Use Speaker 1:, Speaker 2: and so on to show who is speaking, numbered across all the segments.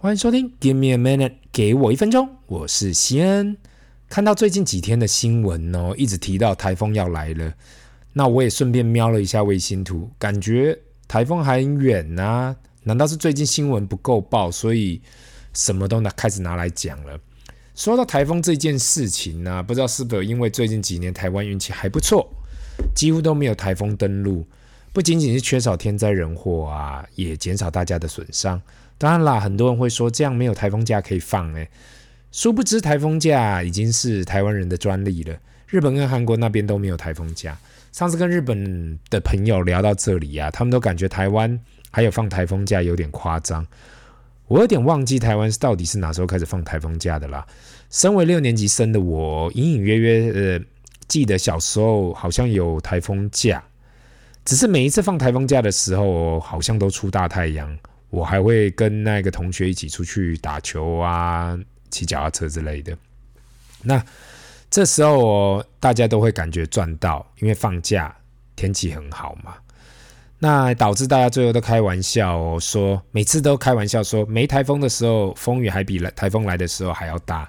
Speaker 1: 欢迎收听，Give me a minute，给我一分钟，我是西恩。看到最近几天的新闻哦，一直提到台风要来了，那我也顺便瞄了一下卫星图，感觉台风还很远啊。难道是最近新闻不够爆，所以什么都拿开始拿来讲了？说到台风这件事情呢、不知道是否因为最近几年台湾运气还不错，几乎都没有台风登陆，不仅仅是缺少天灾人祸啊，也减少大家的损伤。当然啦，很多人会说这样没有台风假可以放诶，殊不知台风假已经是台湾人的专利了。日本跟韩国那边都没有台风假。上次跟日本的朋友聊到这里啊，他们都感觉台湾还有放台风假有点夸张。我有点忘记台湾是到底是哪时候开始放台风假的啦。身为六年级生的我，隐隐约约呃记得小时候好像有台风假，只是每一次放台风假的时候，好像都出大太阳。我还会跟那个同学一起出去打球啊，骑脚踏车之类的。那这时候大家都会感觉赚到，因为放假天气很好嘛。那导致大家最后都开玩笑说，每次都开玩笑说，没台风的时候，风雨还比来台风来的时候还要大。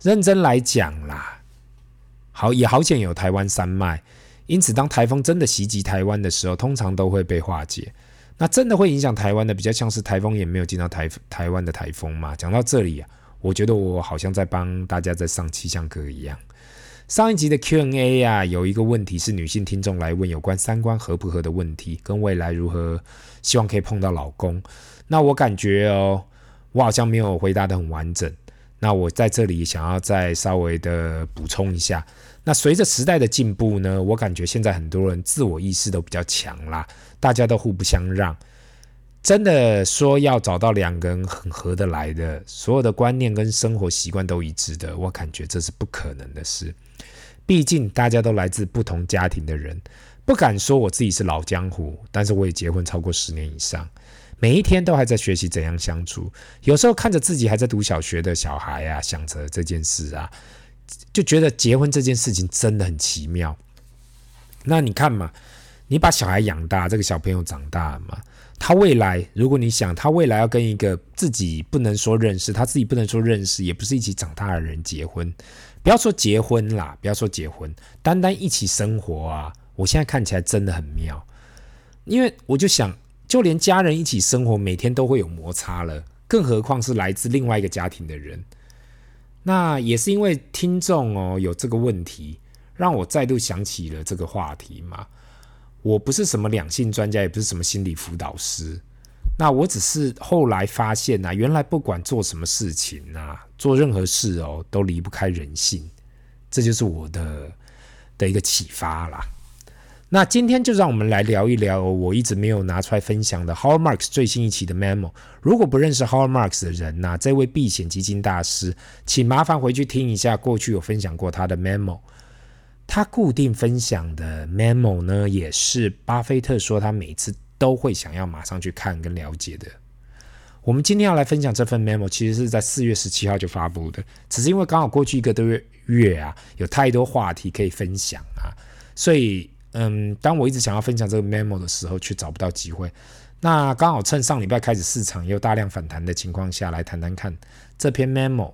Speaker 1: 认真来讲啦，好也好险有台湾山脉，因此当台风真的袭击台湾的时候，通常都会被化解。那真的会影响台湾的，比较像是台风也没有进到台台湾的台风嘛。讲到这里啊，我觉得我好像在帮大家在上气象课一样。上一集的 Q&A 啊，有一个问题是女性听众来问有关三观合不合的问题，跟未来如何希望可以碰到老公。那我感觉哦，我好像没有回答的很完整。那我在这里想要再稍微的补充一下。那随着时代的进步呢，我感觉现在很多人自我意识都比较强啦，大家都互不相让。真的说要找到两个人很合得来的，所有的观念跟生活习惯都一致的，我感觉这是不可能的事。毕竟大家都来自不同家庭的人，不敢说我自己是老江湖，但是我也结婚超过十年以上，每一天都还在学习怎样相处。有时候看着自己还在读小学的小孩啊，想着这件事啊。就觉得结婚这件事情真的很奇妙。那你看嘛，你把小孩养大，这个小朋友长大了嘛，他未来，如果你想他未来要跟一个自己不能说认识，他自己不能说认识，也不是一起长大的人结婚，不要说结婚啦，不要说结婚，单单一起生活啊，我现在看起来真的很妙。因为我就想，就连家人一起生活，每天都会有摩擦了，更何况是来自另外一个家庭的人。那也是因为听众哦有这个问题，让我再度想起了这个话题嘛。我不是什么两性专家，也不是什么心理辅导师。那我只是后来发现呐，原来不管做什么事情呐，做任何事哦，都离不开人性。这就是我的的一个启发啦。那今天就让我们来聊一聊我一直没有拿出来分享的 Howard Marks 最新一期的 Memo。如果不认识 Howard Marks 的人呐，这位避险基金大师，请麻烦回去听一下过去有分享过他的 Memo。他固定分享的 Memo 呢，也是巴菲特说他每次都会想要马上去看跟了解的。我们今天要来分享这份 Memo，其实是在四月十七号就发布的，只是因为刚好过去一个多月月啊，有太多话题可以分享啊，所以。嗯，当我一直想要分享这个 memo 的时候，却找不到机会。那刚好趁上礼拜开始市场也有大量反弹的情况下，来谈谈看这篇 memo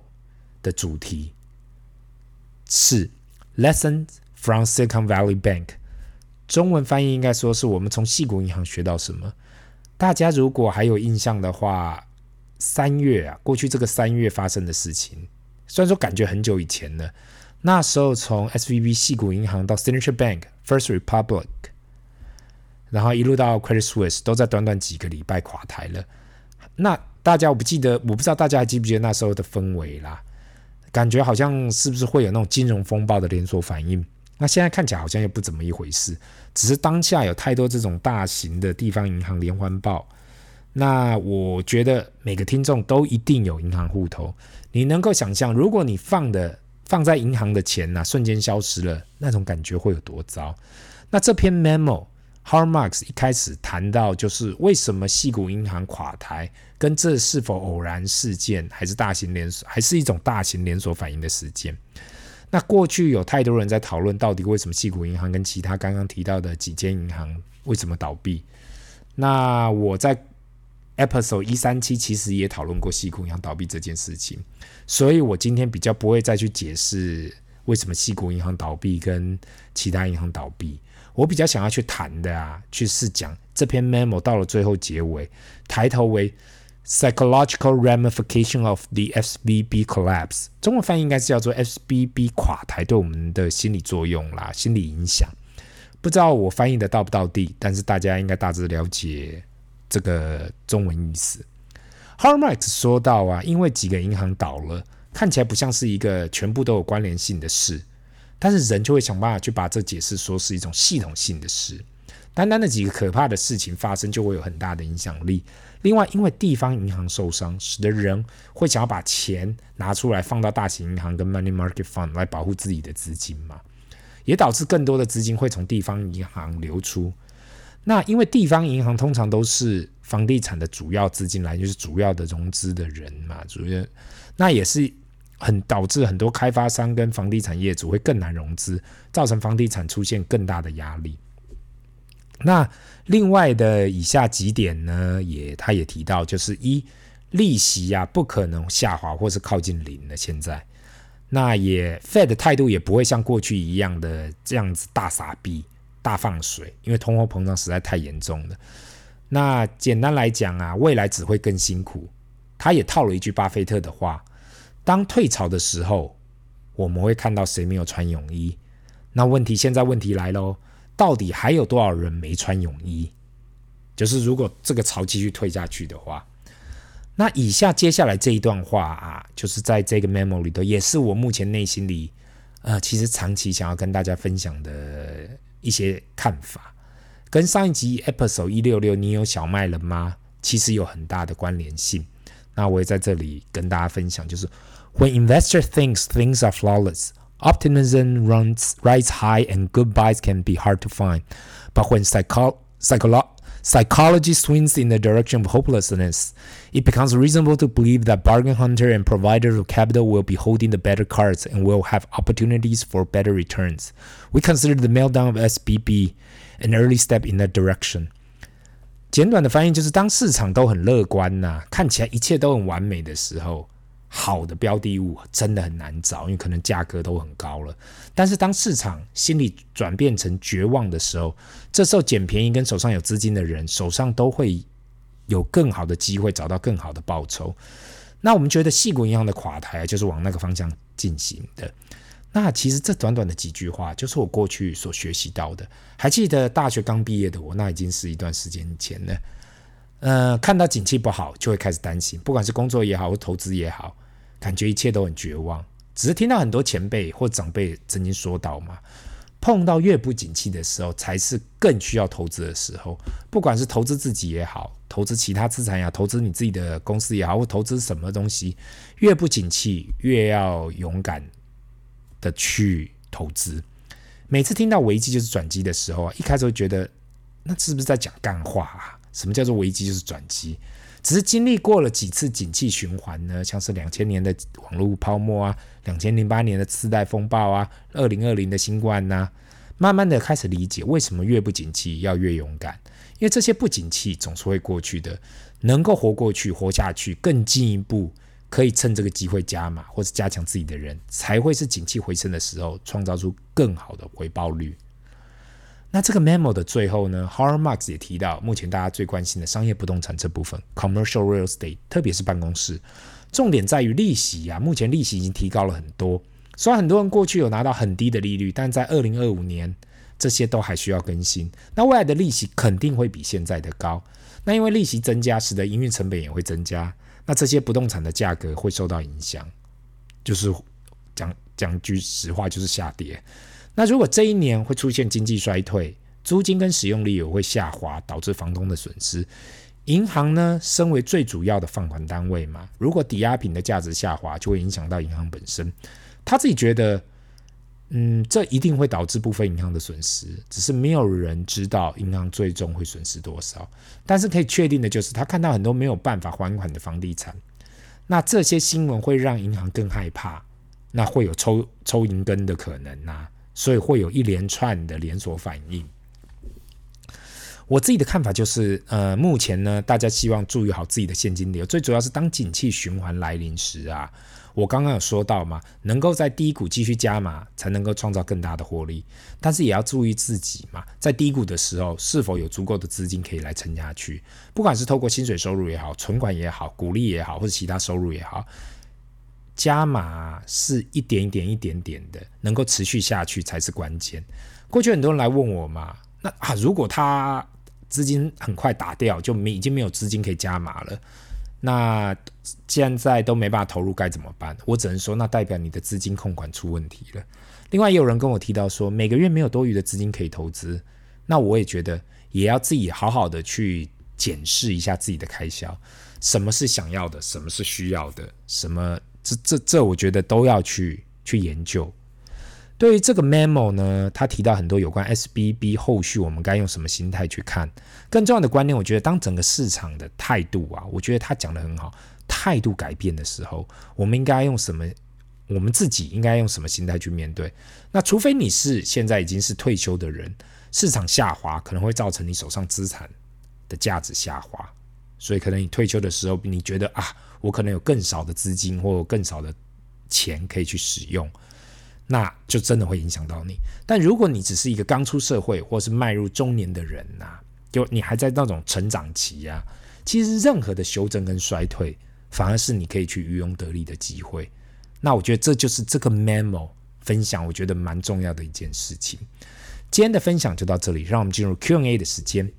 Speaker 1: 的主题是 Lessons from Silicon Valley Bank。中文翻译应该说是我们从矽谷银行学到什么。大家如果还有印象的话，三月啊，过去这个三月发生的事情，虽然说感觉很久以前了。那时候从 SVB 矽谷银行到 Signature Bank、First Republic，然后一路到 Credit Suisse，都在短短几个礼拜垮台了。那大家我不记得，我不知道大家还记不记得那时候的氛围啦？感觉好像是不是会有那种金融风暴的连锁反应？那现在看起来好像又不怎么一回事，只是当下有太多这种大型的地方银行连环爆。那我觉得每个听众都一定有银行户头，你能够想象，如果你放的。放在银行的钱呐、瞬间消失了，那种感觉会有多糟？那这篇 memo。h a r m a r k s 一开始谈到，就是为什么系谷银行垮台，跟这是否偶然事件，还是大型连锁，还是一种大型连锁反应的事件？那过去有太多人在讨论，到底为什么系谷银行跟其他刚刚提到的几间银行为什么倒闭？那我在 Episode 一三七其实也讨论过西谷银行倒闭这件事情，所以我今天比较不会再去解释为什么西谷银行倒闭跟其他银行倒闭。我比较想要去谈的啊，去试讲这篇 memo 到了最后结尾，抬头为 psychological ramification of the SVB collapse，中文翻译应该是叫做 SVB 垮台对我们的心理作用啦，心理影响。不知道我翻译的到不到地，但是大家应该大致了解。这个中文意思 hartmarks 说到啊，因为几个银行倒了，看起来不像是一个全部都有关联性的事，但是人就会想办法去把这解释说是一种系统性的事。单单的几个可怕的事情发生，就会有很大的影响力。另外，因为地方银行受伤，使得人会想要把钱拿出来放到大型银行跟 Money Market Fund 来保护自己的资金嘛，也导致更多的资金会从地方银行流出。那因为地方银行通常都是房地产的主要资金来源，就是主要的融资的人嘛，主要那也是很导致很多开发商跟房地产业主会更难融资，造成房地产出现更大的压力。那另外的以下几点呢，也他也提到，就是一利息呀、啊、不可能下滑或是靠近零了。现在那也 Fed 的态度也不会像过去一样的这样子大撒币。大放水，因为通货膨胀实在太严重了。那简单来讲啊，未来只会更辛苦。他也套了一句巴菲特的话：当退潮的时候，我们会看到谁没有穿泳衣？那问题现在问题来喽，到底还有多少人没穿泳衣？就是如果这个潮继续退下去的话，那以下接下来这一段话啊，就是在这个 memo 里头，也是我目前内心里呃，其实长期想要跟大家分享的。一些看法跟上一集 episode 一六六，你有小麦了吗？其实有很大的关联性。那我也在这里跟大家分享，就是 When investor thinks things are flawless, optimism runs rise high and good buys can be hard to find. But when psycho psycholo psychology swings in the direction of hopelessness, it becomes reasonable to believe that bargain hunter and providers of capital will be holding the better cards and will have opportunities for better returns. We consider the meltdown of SBB an early step in that direction. 简短的翻译就是：当市场都很乐观呐、啊，看起来一切都很完美的时候。 好的标的物真的很难找，因为可能价格都很高了。但是当市场心理转变成绝望的时候，这时候捡便宜跟手上有资金的人手上都会有更好的机会找到更好的报酬。那我们觉得矽谷银行的垮台就是往那个方向进行的。那其实这短短的几句话就是我过去所学习到的。还记得大学刚毕业的我，那已经是一段时间前了。呃，看到景气不好，就会开始担心，不管是工作也好，或投资也好，感觉一切都很绝望。只是听到很多前辈或长辈曾经说到嘛，碰到越不景气的时候，才是更需要投资的时候。不管是投资自己也好，投资其他资产也好，投资你自己的公司也好，或投资什么东西，越不景气，越要勇敢的去投资。每次听到危机就是转机的时候啊，一开始会觉得，那是不是在讲干话啊？什么叫做危机？就是转机，只是经历过了几次景气循环呢，像是两千年的网络泡沫啊，两千零八年的次贷风暴啊，二零二零的新冠呐、啊，慢慢的开始理解为什么越不景气要越勇敢，因为这些不景气总是会过去的，能够活过去、活下去，更进一步可以趁这个机会加码或者加强自己的人，才会是景气回升的时候创造出更好的回报率。那这个 memo 的最后呢 h a r m a r k 也提到，目前大家最关心的商业不动产这部分，commercial real estate，特别是办公室，重点在于利息啊。目前利息已经提高了很多，虽然很多人过去有拿到很低的利率，但在二零二五年，这些都还需要更新。那未来的利息肯定会比现在的高。那因为利息增加，使得营运成本也会增加，那这些不动产的价格会受到影响，就是讲讲句实话，就是下跌。那如果这一年会出现经济衰退，租金跟使用率也会下滑，导致房东的损失。银行呢，身为最主要的放款单位嘛，如果抵押品的价值下滑，就会影响到银行本身。他自己觉得，嗯，这一定会导致部分银行的损失，只是没有人知道银行最终会损失多少。但是可以确定的就是，他看到很多没有办法还款的房地产。那这些新闻会让银行更害怕，那会有抽抽银根的可能呐、所以会有一连串的连锁反应。我自己的看法就是，呃，目前呢，大家希望注意好自己的现金流，最主要是当景气循环来临时啊，我刚刚有说到嘛，能够在低谷继续加码，才能够创造更大的获利，但是也要注意自己嘛，在低谷的时候，是否有足够的资金可以来撑下去，不管是透过薪水收入也好，存款也好，股利也好，或者其他收入也好，加码是一点一点一点点的，能够持续下去才是关键。过去很多人来问我嘛，那啊，如果他资金很快打掉，就没已经没有资金可以加码了。那现在都没办法投入，该怎么办？我只能说，那代表你的资金控管出问题了。另外，也有人跟我提到说，每个月没有多余的资金可以投资。那我也觉得，也要自己好好的去检视一下自己的开销，什么是想要的，什么是需要的，什么这这这，我觉得都要去去研究。对于这个 memo 呢，他提到很多有关 SBB 后续我们该用什么心态去看。更重要的观念，我觉得当整个市场的态度啊，我觉得他讲得很好，态度改变的时候，我们应该用什么？我们自己应该用什么心态去面对？那除非你是现在已经是退休的人，市场下滑可能会造成你手上资产的价值下滑，所以可能你退休的时候，你觉得啊，我可能有更少的资金或更少的钱可以去使用。那就真的会影响到你。但如果你只是一个刚出社会或是迈入中年的人呐、就你还在那种成长期啊，其实任何的修正跟衰退，反而是你可以去渔翁得利的机会。那我觉得这就是这个 memo 分享，我觉得蛮重要的一件事情。今天的分享就到这里，让我们进入 Q&A 的时间。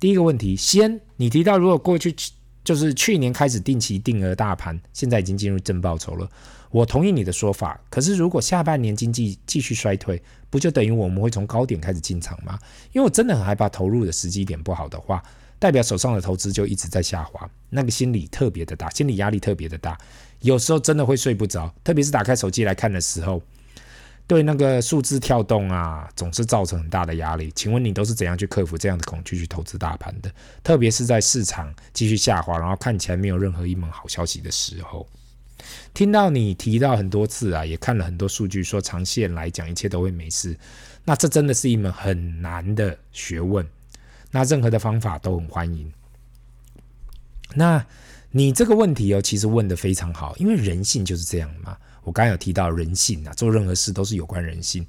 Speaker 1: 第一个问题，先你提到如果过去就是去年开始定期定额大盘，现在已经进入正报酬了。我同意你的说法，可是如果下半年经济继续衰退，不就等于我们会从高点开始进场吗？因为我真的很害怕投入的时机点不好的话，代表手上的投资就一直在下滑，那个心理特别的大，心理压力特别的大，有时候真的会睡不着，特别是打开手机来看的时候，对那个数字跳动啊，总是造成很大的压力。请问你都是怎样去克服这样的恐惧去投资大盘的？特别是在市场继续下滑，然后看起来没有任何一门好消息的时候。听到你提到很多次啊，也看了很多数据，说长线来讲一切都会没事。那这真的是一门很难的学问。那任何的方法都很欢迎。那你这个问题哦，其实问得非常好，因为人性就是这样嘛。我刚刚有提到人性啊，做任何事都是有关人性。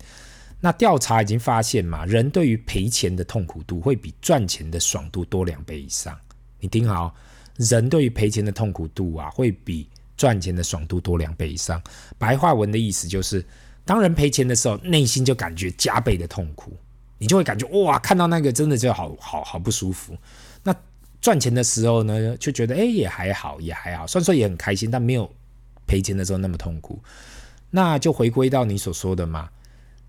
Speaker 1: 那调查已经发现嘛，人对于赔钱的痛苦度会比赚钱的爽度多两倍以上。你听好，人对于赔钱的痛苦度啊，会比赚钱的爽度多两倍以上，白话文的意思就是，当人赔钱的时候，内心就感觉加倍的痛苦，你就会感觉哇，看到那个真的就好好好不舒服。那赚钱的时候呢，就觉得哎也还好也还好，虽然说也很开心，但没有赔钱的时候那么痛苦。那就回归到你所说的嘛，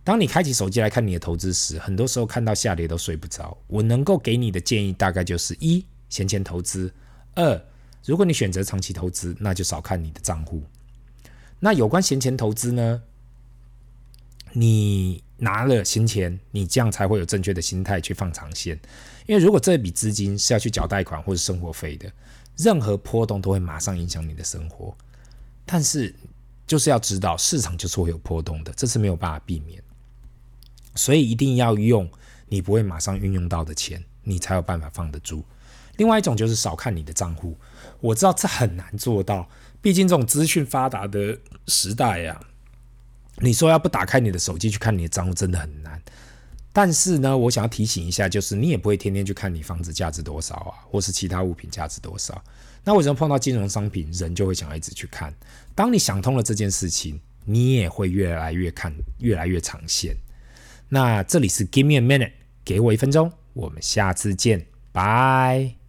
Speaker 1: 当你开启手机来看你的投资时，很多时候看到下跌都睡不着。我能够给你的建议大概就是一闲钱投资，二。如果你选择长期投资，那就少看你的账户。那有关闲钱投资呢？你拿了闲钱，你这样才会有正确的心态去放长线。因为如果这笔资金是要去缴贷款或者生活费的，任何波动都会马上影响你的生活。但是就是要知道，市场就是会有波动的，这是没有办法避免。所以一定要用你不会马上运用到的钱，你才有办法放得住。另外一种就是少看你的账户，我知道这很难做到，毕竟这种资讯发达的时代呀、啊，你说要不打开你的手机去看你的账户真的很难。但是呢，我想要提醒一下，就是你也不会天天去看你房子价值多少啊，或是其他物品价值多少。那为什么碰到金融商品，人就会想要一直去看？当你想通了这件事情，你也会越来越看，越来越长线。那这里是 Give me a minute，给我一分钟，我们下次见，拜。